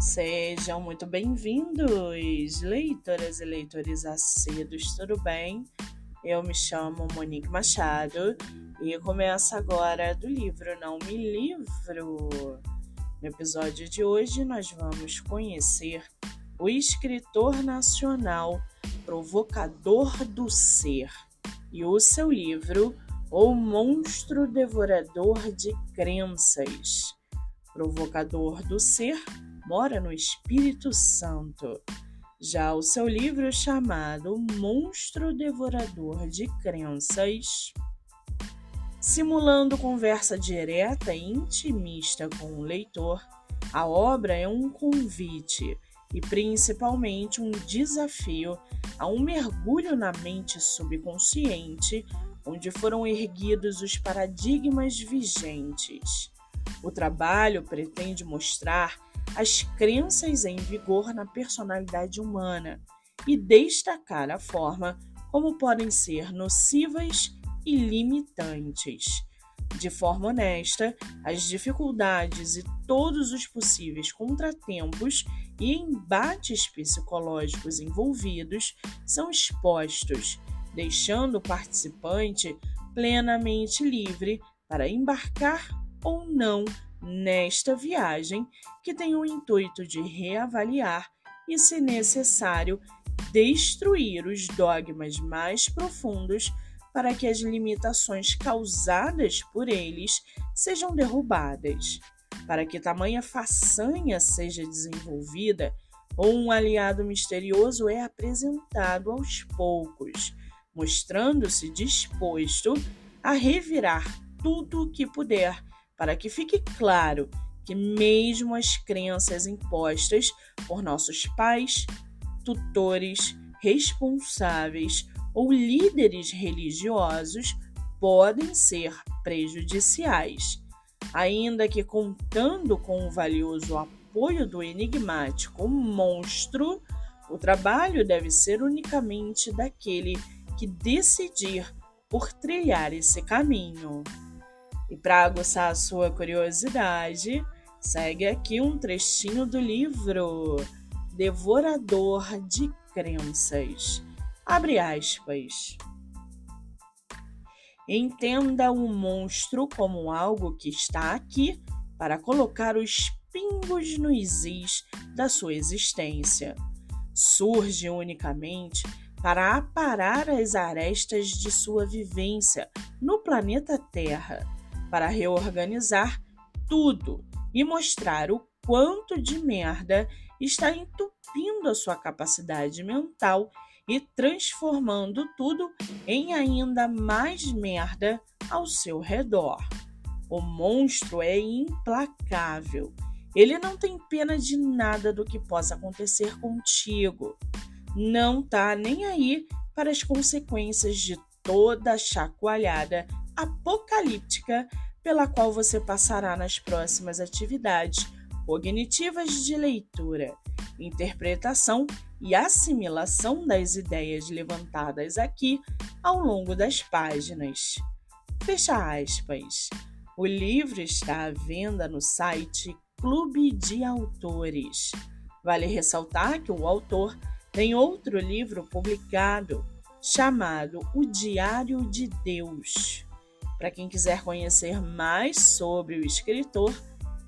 Sejam muito bem-vindos, leitoras e leitores acedos, tudo bem? Eu me chamo Monique Machado e começo agora do livro Não Me Livro. No episódio de hoje, nós vamos conhecer o escritor nacional Provocador do Ser e o seu livro O Monstro Devorador de Crenças. Provocador do Ser mora no Espírito Santo. Já o seu livro chamado Monstro Devorador de Crenças, simulando conversa direta e intimista com o leitor, a obra é um convite e principalmente um desafio a um mergulho na mente subconsciente, onde foram erguidos os paradigmas vigentes. O trabalho pretende mostrar as crenças em vigor na personalidade humana e destacar a forma como podem ser nocivas e limitantes. De forma honesta, as dificuldades e todos os possíveis contratempos e embates psicológicos envolvidos são expostos, deixando o participante plenamente livre para embarcar ou não nesta viagem que tem o intuito de reavaliar e, se necessário, destruir os dogmas mais profundos para que as limitações causadas por eles sejam derrubadas. Para que tamanha façanha seja desenvolvida, ou um aliado misterioso é apresentado aos poucos, mostrando-se disposto a revirar tudo o que puder para que fique claro que, mesmo as crenças impostas por nossos pais, tutores, responsáveis ou líderes religiosos podem ser prejudiciais, ainda que contando com o valioso apoio do enigmático monstro, o trabalho deve ser unicamente daquele que decidir por trilhar esse caminho. E para aguçar a sua curiosidade, segue aqui um trechinho do livro Devorador de Crenças. Abre aspas. Entenda o monstro como algo que está aqui para colocar os pingos nos is da sua existência. Surge unicamente para aparar as arestas de sua vivência no planeta Terra para reorganizar tudo e mostrar o quanto de merda está entupindo a sua capacidade mental e transformando tudo em ainda mais merda ao seu redor. O monstro é implacável. Ele não tem pena de nada do que possa acontecer contigo. Não tá nem aí para as consequências de toda a chacoalhada apocalíptica pela qual você passará nas próximas atividades cognitivas de leitura, interpretação e assimilação das ideias levantadas aqui ao longo das páginas. Fecha aspas. O livro está à venda no site Clube de Autores. Vale ressaltar que o autor tem outro livro publicado chamado O Diário de Deus. Para quem quiser conhecer mais sobre o escritor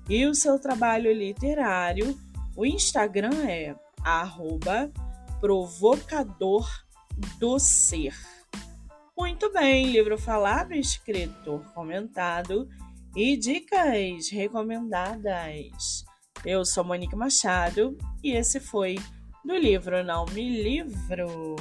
e o seu trabalho literário, o Instagram é provocador do ser. Muito bem, livro falado, escritor comentado e dicas recomendadas. Eu sou Monique Machado e esse foi do livro Não Me Livro.